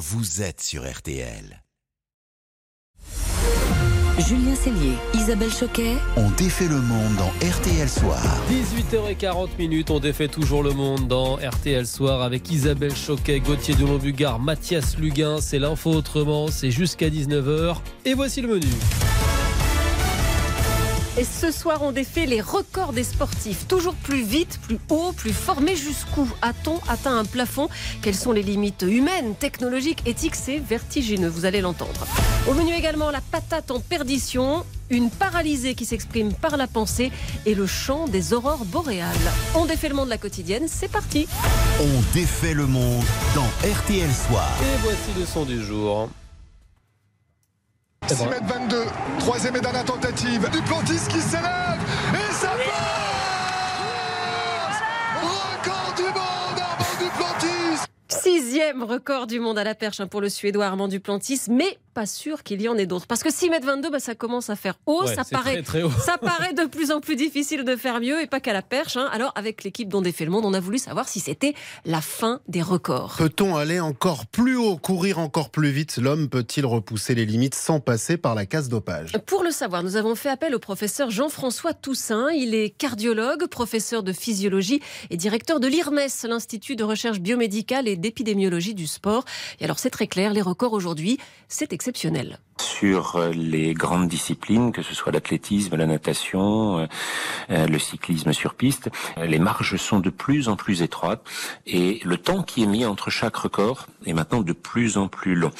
vous êtes sur RTL. Julien Cellier, Isabelle Choquet. On défait le monde dans RTL Soir. 18h40 minutes, on défait toujours le monde dans RTL Soir avec Isabelle Choquet, Gauthier Delon-Bugard, Mathias Luguin. C'est l'info autrement, c'est jusqu'à 19h. Et voici le menu. Et ce soir, on défait les records des sportifs. Toujours plus vite, plus haut, plus fort. Mais jusqu'où a-t-on atteint un plafond? Quelles sont les limites humaines, technologiques, éthiques? C'est vertigineux, vous allez l'entendre. Au menu également, la patate en perdition, une paralysée qui s'exprime par la pensée et le chant des aurores boréales. On défait le monde de la quotidienne, c'est parti On défait le monde dans RTL Soir. Et voici le son du jour. 6 mètres 22, troisième et dernière tentative. Duplantis qui s'élève. Et ça passe. Record du monde, Armand Duplantis. Sixième record du monde à la perche hein, pour le Suédois Armand Duplantis, mais pas sûr qu'il y en ait d'autres. Parce que 6 mètres 22, bah, ça commence à faire haut, Ouais, ça, paraît, très, très haut. ça paraît de plus en plus difficile de faire mieux, et pas qu'à la perche. hein. Alors, avec l'équipe dont défait le monde, on a voulu savoir si c'était la fin des records. Peut-on aller encore plus haut, courir encore plus vite? L'homme peut-il repousser les limites sans passer par la case dopage? Pour le savoir, nous avons fait appel au professeur Jean-François Toussaint. Il est cardiologue, professeur de physiologie et directeur de l'IRMES, l'Institut de recherche biomédicale et d'épidémiologie du sport. Et alors, c'est très clair, les records aujourd'hui, c'est sur euh, les grandes disciplines, que ce soit l'athlétisme, la natation, euh, euh, le cyclisme sur piste, les marges sont de plus en plus étroites et le temps qui est mis entre chaque record est maintenant de plus en plus long.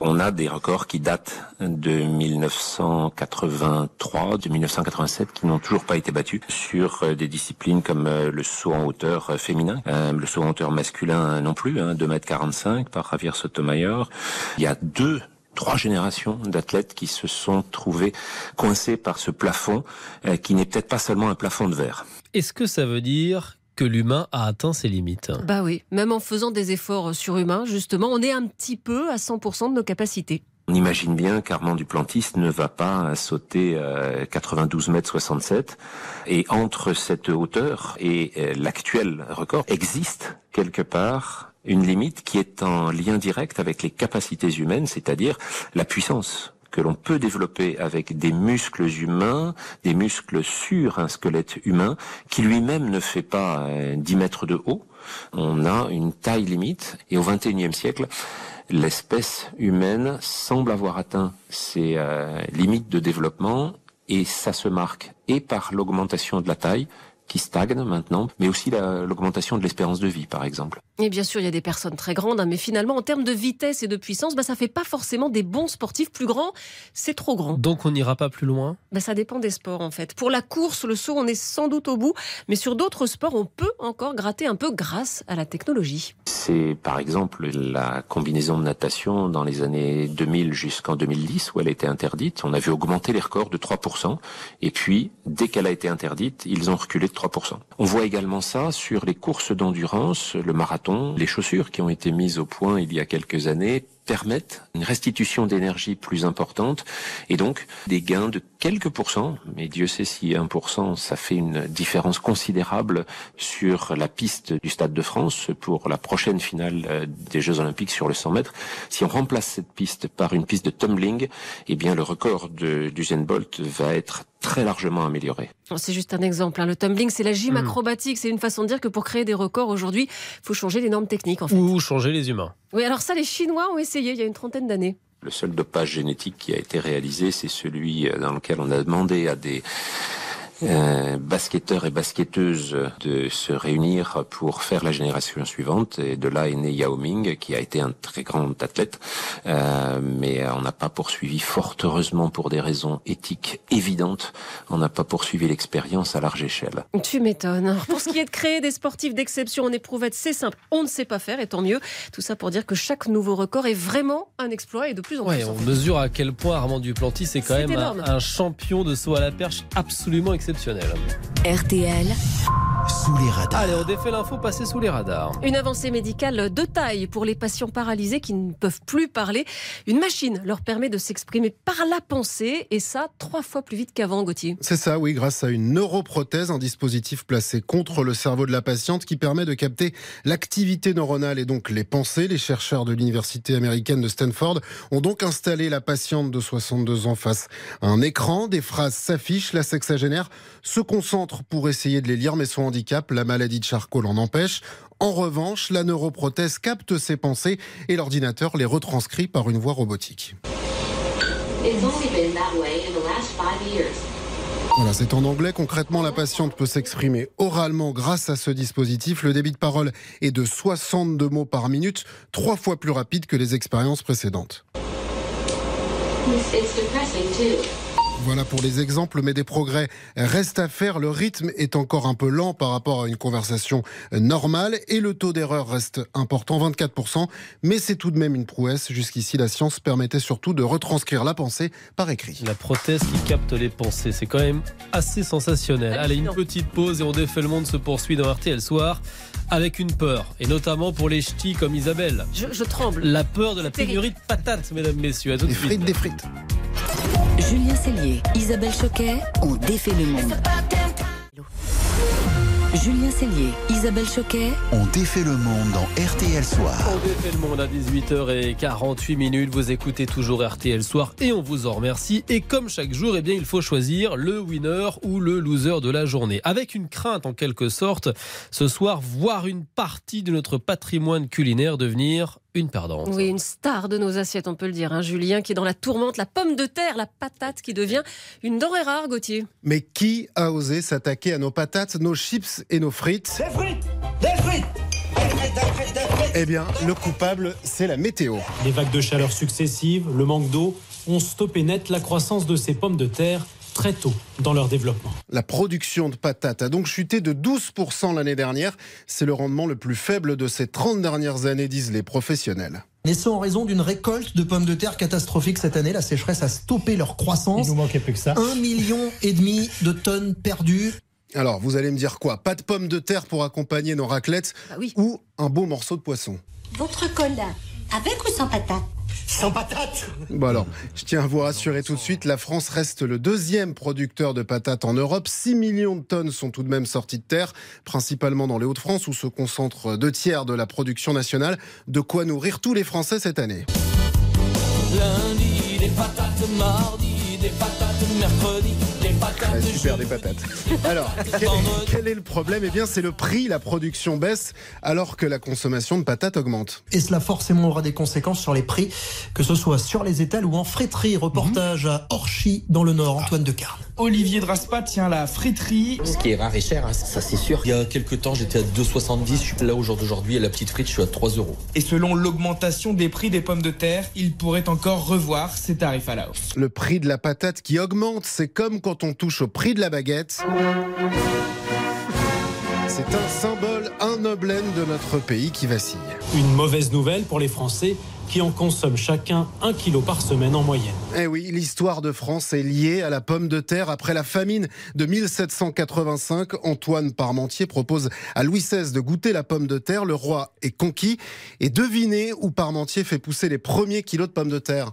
On a des records qui datent de 1983, de 1987 qui n'ont toujours pas été battus sur des disciplines comme le saut en hauteur féminin, le saut en hauteur masculin non plus, hein, 2m45 par Javier Sotomayor. Il y a deux trois générations d'athlètes qui se sont trouvés coincés par ce plafond, euh, qui n'est peut-être pas seulement un plafond de verre. Est-ce que ça veut dire que l'humain a atteint ses limites? Bah oui, même en faisant des efforts surhumains, justement, on est un petit peu à 100% de nos capacités. On imagine bien qu'Armand Duplantis ne va pas sauter euh, 92 mètres 67 et entre cette hauteur et euh, l'actuel record existe quelque part une limite qui est en lien direct avec les capacités humaines, c'est-à-dire la puissance que l'on peut développer avec des muscles humains, des muscles sur un squelette humain, qui lui-même ne fait pas euh, 10 mètres de haut. On a une taille limite, et au XXIe siècle, l'espèce humaine semble avoir atteint ses euh, limites de développement, et ça se marque et par l'augmentation de la taille, qui stagne maintenant, mais aussi la- l'augmentation de l'espérance de vie, par exemple. Et bien sûr, il y a des personnes très grandes, hein, mais finalement, en termes de vitesse et de puissance, bah, ça fait pas forcément des bons sportifs plus grands. C'est trop grand. Donc on n'ira pas plus loin? Bah, ça dépend des sports, en fait. Pour la course, le saut, on est sans doute au bout, mais sur d'autres sports, on peut encore gratter un peu grâce à la technologie. C'est par exemple la combinaison de natation dans les années 2000 jusqu'en 2010 où elle était interdite. On a vu augmenter les records de 3%. Et puis, dès qu'elle a été interdite, ils ont reculé de 3%. On voit également ça sur les courses d'endurance, le marathon, les chaussures qui ont été mises au point il y a quelques années permettent une restitution d'énergie plus importante et donc des gains de quelques pourcents, mais Dieu sait si 1% ça fait une différence considérable sur la piste du Stade de France pour la prochaine finale euh, des Jeux Olympiques sur le 100 mètres. Si on remplace cette piste par une piste de tumbling, eh bien le record de d'Usain Bolt va être très largement amélioré. C'est juste un exemple. hein. Le tumbling, c'est la gym Hmm. acrobatique. C'est une façon de dire que pour créer des records aujourd'hui, il faut changer les normes techniques, en fait. ou changer les humains Oui, alors ça, les Chinois ont essayé il y a une trentaine d'années. Le seul dopage génétique qui a été réalisé, c'est celui euh, dans lequel on a demandé à des euh, basketteurs et basketteuses de se réunir pour faire la génération suivante. Et de là est né Yao Ming, qui a été un très grand athlète. Euh, mais on n'a pas poursuivi, fort heureusement pour des raisons éthiques évidentes, on n'a pas poursuivi l'expérience à large échelle. Tu m'étonnes. Pour ce qui est de créer des sportifs d'exception en éprouvette, c'est simple. On ne sait pas faire, et tant mieux. Tout ça pour dire que chaque nouveau record est vraiment un exploit et de plus en Ouais, plus. en on fait. mesure à quel point Armand Duplantis est quand même un, un champion de saut à la perche absolument exceptionnel. RTL, sous les radars. Allez, on défait l'info passée sous les radars. Une avancée médicale de taille pour les patients paralysés qui ne peuvent plus parler. Une machine leur permet de s'exprimer par la pensée et ça trois fois plus vite qu'avant, Gauthier. C'est ça, oui, grâce à une neuroprothèse, un dispositif placé contre le cerveau de la patiente qui permet de capter l'activité neuronale et donc les pensées. Les chercheurs de l'université américaine de Stanford ont donc installé la patiente de 62 ans face à un écran. Des phrases s'affichent, la sexagénaire se concentre pour essayer de les lire, mais son handicap, la maladie de Charcot, l'en empêche. En revanche, la neuroprothèse capte ses pensées et l'ordinateur les retranscrit par une voix robotique. Voilà, c'est en anglais. Concrètement, la patiente peut s'exprimer oralement grâce à ce dispositif. Le débit de parole est de 62 mots par minute, trois fois plus rapide que les expériences précédentes. Voilà pour les exemples, mais des progrès restent à faire. Le rythme est encore un peu lent par rapport à une conversation normale et le taux d'erreur reste important, 24%, mais c'est tout de même une prouesse. Jusqu'ici, la science permettait surtout de retranscrire la pensée par écrit. La prothèse qui capte les pensées, c'est quand même assez sensationnel. Allez, une petite pause et on défait le monde se poursuit dans RTL Soir avec une peur, et notamment pour les ch'tis comme Isabelle. Je, je tremble. La peur de la pénurie de patates, mesdames, messieurs. À tout de Des suite. frites, des frites. Julien Cellier, Isabelle Choquet ont défait le monde. Julien Cellier, Isabelle Choquet, On défait le monde dans RTL Soir. On défait le monde à 18h48 minutes. Vous écoutez toujours RTL Soir et on vous en remercie. Et comme chaque jour, eh bien, il faut choisir le winner ou le loser de la journée. Avec une crainte en quelque sorte, ce soir, voir une partie de notre patrimoine culinaire devenir une perdante. Oui, une star de nos assiettes, on peut le dire. hein. Julien qui est dans la tourmente, la pomme de terre, la patate qui devient une denrée rare, Gauthier. Mais qui a osé s'attaquer à nos patates, nos chips et nos frites Eh bien, le coupable, c'est la météo. Les vagues de chaleur successives, le manque d'eau ont stoppé net la croissance de ces pommes de terre très tôt dans leur développement. La production de patates a donc chuté de 12% l'année dernière. C'est le rendement le plus faible de ces 30 dernières années, disent les professionnels. Et ce, en raison d'une récolte de pommes de terre catastrophique cette année. La sécheresse a stoppé leur croissance. manquait plus que ça. Un million et demi de tonnes perdues. Alors, vous allez me dire quoi? Pas de pommes de terre pour accompagner nos raclettes Bah oui. ou un beau morceau de poisson? Votre cola, avec ou sans patate Sans patates Bon alors, je tiens à vous rassurer tout de suite, la France reste le deuxième producteur de patates en Europe. 6 millions de tonnes sont tout de même sorties de terre, principalement dans les Hauts-de-France où se concentrent deux tiers de la production nationale. De quoi nourrir tous les Français cette année. Lundi, des patates, mardi, des patates, mercredi, super des patates. Alors, quel, quel est le problème? Eh bien, c'est le prix. La production baisse alors que la consommation de patates augmente. Et cela forcément aura des conséquences sur les prix, que ce soit sur les étals ou en friterie. Reportage à Orchy, dans le Nord, Antoine de Carne. Olivier Draspa tient la friterie. Ce qui est rare et cher, hein, ça c'est sûr. Il y a quelques temps, j'étais à 2,70. Je suis là au jour d'aujourd'hui, à la petite frite, je suis à 3 euros. Et selon l'augmentation des prix des pommes de terre, il pourrait encore revoir ses tarifs à la hausse. Le prix de la patate qui augmente, c'est comme quand on touche au prix de la baguette. C'est un symbole, un noblène de notre pays qui vacille. Une mauvaise nouvelle pour les Français qui en consomment chacun un kilo par semaine en moyenne. Eh oui, l'histoire de France est liée à la pomme de terre. Après la famine de 1785, Antoine Parmentier propose à Louis XVI de goûter la pomme de terre. Le roi est conquis. Et devinez où Parmentier fait pousser les premiers kilos de pommes de terre.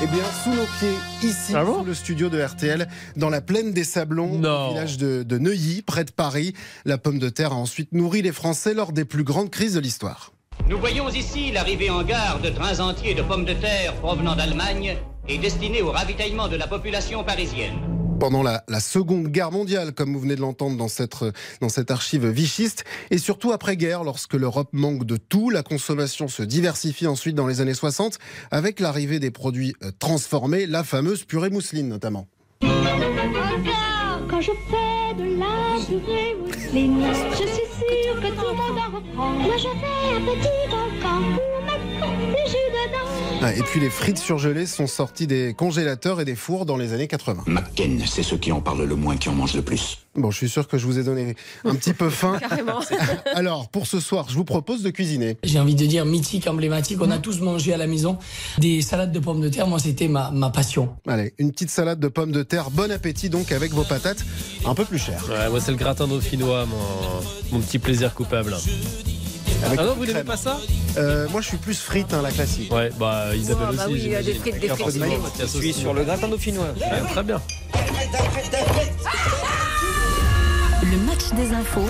Eh bien, sous nos pieds, ici, Ah bon sous le studio de RTL, dans la plaine des Sablons, Non. au village de, de Neuilly, près de Paris, la pomme de terre a ensuite nourri les Français lors des plus grandes crises de l'histoire. Nous voyons ici l'arrivée en gare de trains entiers de pommes de terre provenant d'Allemagne et destinés au ravitaillement de la population parisienne. Pendant la, Seconde Guerre mondiale, comme vous venez de l'entendre dans cette, dans cette archive vichiste, et surtout après-guerre, lorsque l'Europe manque de tout, la consommation se diversifie ensuite dans les années 60, avec l'arrivée des produits euh, transformés, la fameuse purée mousseline notamment. Quand je fais de la purée mousseline, je suis sûre que tout le monde en reprend. Moi je fais un petit volcan Ah, et puis les frites surgelées sont sorties des congélateurs et des fours dans les années 80. McKen, c'est ceux qui en parlent le moins qui en mangent le plus. Bon, je suis sûr que je vous ai donné un petit peu faim. Carrément. Alors, pour ce soir, je vous propose de cuisiner. J'ai envie de dire mythique, emblématique. On a tous mangé à la maison des salades de pommes de terre. Moi, c'était ma, ma passion. Allez, une petite salade de pommes de terre. Bon appétit donc avec vos patates un peu plus chères. Ouais, moi, c'est le gratin dauphinois, mon, mon petit plaisir coupable. Avec ah non, vous n'aimez pas ça Euh, Moi, je suis plus frites, hein, la classique. Ouais, bah Isabelle Ah, bah aussi. oui, il y a des frites, des frites. Je suis sur le gratin dauphinois. Ouais, très bien. Le match des infos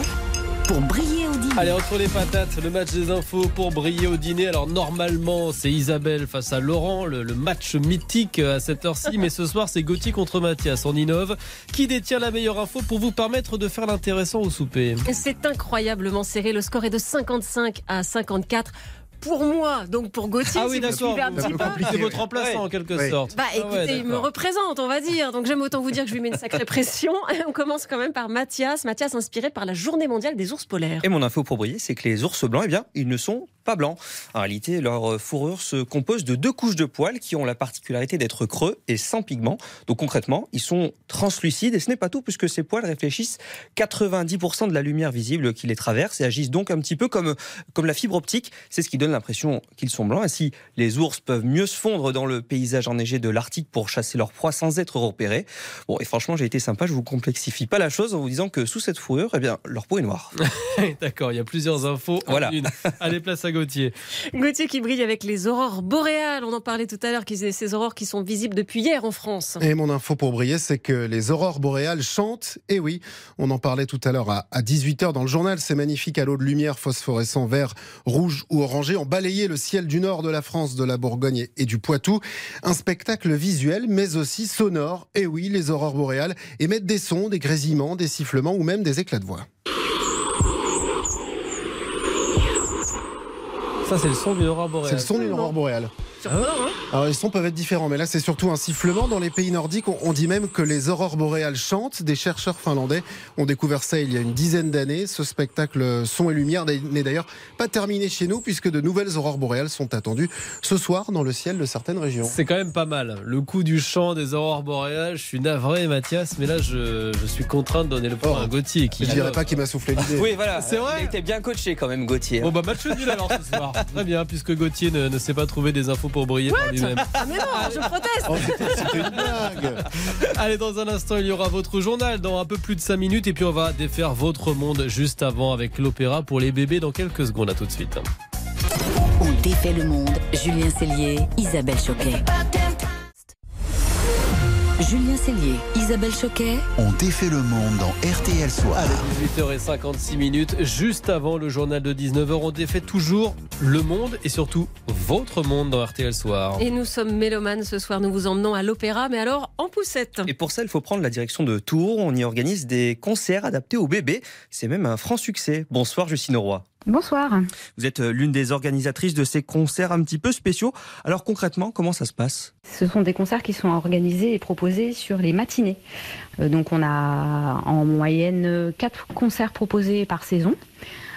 pour briller au dîner. Allez, entre les patates, le match des infos pour briller au dîner. Alors, normalement, c'est Isabelle face à Laurent, le, le match mythique à cette heure-ci. Mais ce soir, c'est Gauthier contre Mathias. On innove. Qui détient la meilleure info pour vous permettre de faire l'intéressant au souper? C'est incroyablement serré. Le score est de 55 à 54. Pour moi, donc pour Gauthier, Ah oui, si vous d'accord. suivez un petit peu. C'est votre remplaçant en quelque Ouais. sorte. Bah Ah ouais, écoutez, il me représente, on va dire. Donc j'aime autant vous dire que je lui mets une sacrée pression. On commence quand même par Mathias. Mathias inspiré par la journée mondiale des ours polaires. Et mon info pour briller, c'est que les ours blancs, eh bien, ils ne sont pas blancs. En réalité, leur fourrure se compose de deux couches de poils qui ont la particularité d'être creux et sans pigments. Donc concrètement, ils sont translucides et ce n'est pas tout puisque ces poils réfléchissent 90% de la lumière visible qui les traverse et agissent donc un petit peu comme, comme la fibre optique. C'est ce qui donne l'impression qu'ils sont blancs. Ainsi, les ours peuvent mieux se fondre dans le paysage enneigé de l'Arctique pour chasser leur proie sans être repérés. Bon, et franchement, j'ai été sympa, je vous complexifie pas la chose en vous disant que sous cette fourrure, eh bien, leur peau est noire. D'accord, il y a plusieurs infos. en Voilà. une. Allez, place à Gauthier. Gauthier qui brille avec les aurores boréales. On en parlait tout à l'heure, qui- ces aurores qui sont visibles depuis hier en France. Et mon info pour briller, c'est que les aurores boréales chantent. Et oui, on en parlait tout à l'heure à, 18h dans le journal. Ces magnifiques halos de lumière phosphorescents vert, rouge ou orangé ont balayé le ciel du nord de la France, de la Bourgogne et du Poitou. Un spectacle visuel, mais aussi sonore. Et oui, les aurores boréales émettent des sons, des grésillements, des sifflements ou même des éclats de voix. Ça, c'est le son d'une aurore boréale. C'est le son d'une aurore boréale. Surprenant, hein Alors les sons peuvent être différents, mais là c'est surtout un sifflement. Dans les pays nordiques, on, dit même que les aurores boréales chantent. Des chercheurs finlandais ont découvert ça il y a une dizaine d'années. Ce spectacle son et lumière n'est d'ailleurs pas terminé chez nous, puisque de nouvelles aurores boréales sont attendues ce soir dans le ciel de certaines régions. C'est quand même pas mal. Le coup du chant des aurores boréales, je suis navré, Mathias, mais là, je, je suis contraint de donner le point Oh. à Gauthier. Qui Je dirais pas qu'il m'a soufflé l'idée. Oui, voilà. C'est vrai Il était bien coaché quand même, Gauthier. Bon, bah, match nul alors ce soir. Très bien, puisque Gauthier ne, ne sait pas trouver des infos pour briller par lui-même. Ah mais non, je proteste. Oh, c'était une blague. Allez, dans un instant, il y aura votre journal dans un peu plus de 5 minutes. Et puis, on va défaire votre monde juste avant avec l'opéra pour les bébés dans quelques secondes. À tout de suite. On défait le monde. Julien Cellier, Isabelle Choquet. Julien Cellier, Isabelle Choquet. On défait le monde dans RTL Soir. Allez, 18h56 minutes, juste avant le journal de 19h. On défait toujours le monde et surtout votre monde dans RTL Soir. Et nous sommes mélomanes ce soir. Nous vous emmenons à l'opéra, mais alors en poussette. Et pour ça, il faut prendre la direction de Tours. On y organise des concerts adaptés aux bébés. C'est même un franc succès. Bonsoir, Justine Roy. Bonsoir. Vous êtes euh, l'une des organisatrices de ces concerts un petit peu spéciaux. Alors concrètement, comment ça se passe? Ce sont des concerts qui sont organisés et proposés sur les matinées. Euh, donc on a en moyenne quatre concerts proposés par saison.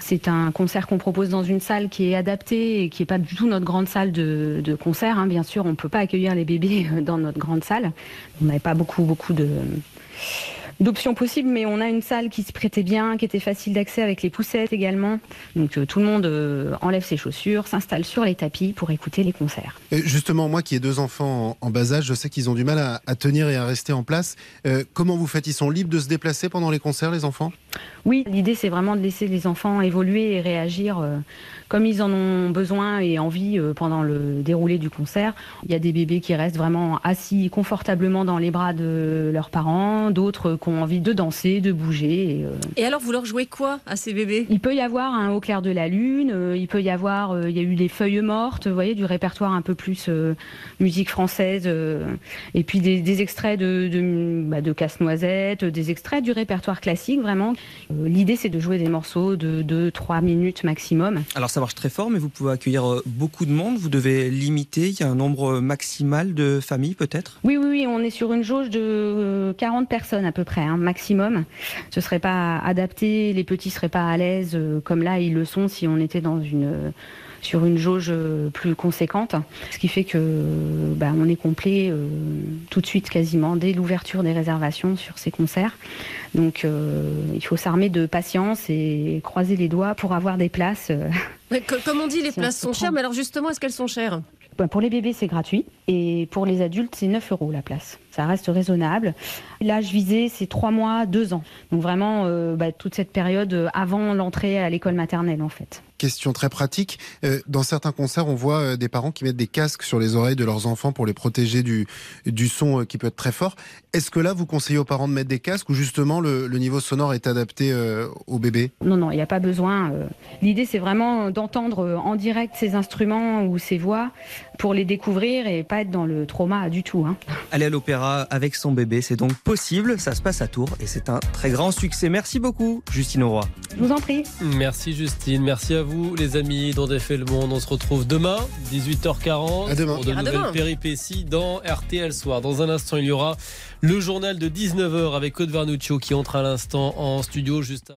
C'est un concert qu'on propose dans une salle qui est adaptée et qui n'est pas du tout notre grande salle de, de concert. hein. Bien sûr, on ne peut pas accueillir les bébés euh, dans notre grande salle. On n'avait pas beaucoup, beaucoup de d'options possibles, mais on a une salle qui se prêtait bien, qui était facile d'accès avec les poussettes également. Donc euh, tout le monde euh, enlève ses chaussures, s'installe sur les tapis pour écouter les concerts. Et justement, moi qui ai deux enfants en, en bas âge, je sais qu'ils ont du mal à, à tenir et à rester en place. Euh, comment vous faites? Ils sont libres de se déplacer pendant les concerts, les enfants? Oui, l'idée c'est vraiment de laisser les enfants évoluer et réagir comme ils en ont besoin et envie pendant le déroulé du concert. Il y a des bébés qui restent vraiment assis confortablement dans les bras de leurs parents, d'autres qui ont envie de danser, de bouger. Et, euh, Et alors, vous leur jouez quoi à ces bébés? Il peut y avoir un Au clair de la lune, euh, il peut y avoir, euh, il y a eu des feuilles mortes, vous voyez, du répertoire un peu plus euh, musique française, euh, et puis des, des extraits de, de, bah, de Casse-Noisette, des extraits du répertoire classique, vraiment. Euh, L'idée, c'est de jouer des morceaux de 2-3 minutes maximum. Alors ça marche très fort, mais vous pouvez accueillir beaucoup de monde. Vous devez limiter. Il y a un nombre maximal de familles peut-être? Oui, oui, oui, on est sur une jauge de euh, 40 personnes à peu près. Près, hein, maximum. Ce serait pas adapté, les petits seraient pas à l'aise euh, comme là ils le sont si on était dans une sur une jauge euh, plus conséquente, ce qui fait que bah, on est complet euh, tout de suite quasiment dès l'ouverture des réservations sur ces concerts. Donc euh, il faut s'armer de patience et croiser les doigts pour avoir des places. Comme on dit, les Si places sont chères, mais alors justement, est-ce qu'elles sont chères? Bah, Pour les bébés, c'est gratuit. Et pour les adultes, c'est 9 euros la place. Ça reste raisonnable. L'âge visé, c'est 3 mois, 2 ans. Donc vraiment, euh, bah, toute cette période euh, avant l'entrée à l'école maternelle, en fait. Question très pratique. Euh, dans certains concerts, on voit des parents qui mettent des casques sur les oreilles de leurs enfants pour les protéger du, du son qui peut être très fort. Est-ce que là, vous conseillez aux parents de mettre des casques ou justement le, le niveau sonore est adapté euh, au bébé? Non, non, il n'y a pas besoin. L'idée, c'est vraiment d'entendre en direct ces instruments ou ces voix pour les découvrir et pas être dans le trauma du tout. hein. Aller à l'opéra avec son bébé, c'est donc possible. Ça se passe à Tours et c'est un très grand succès. Merci beaucoup, Justine Auroi. Je vous en prie. Merci Justine, merci à vous les amis dont défait le monde. On se retrouve demain, 18h40, À demain. pour de À nouvelles demain. péripéties dans RTL Soir. Dans un instant, il y aura le journal de 19h avec Claude Vernuccio qui entre à l'instant en studio juste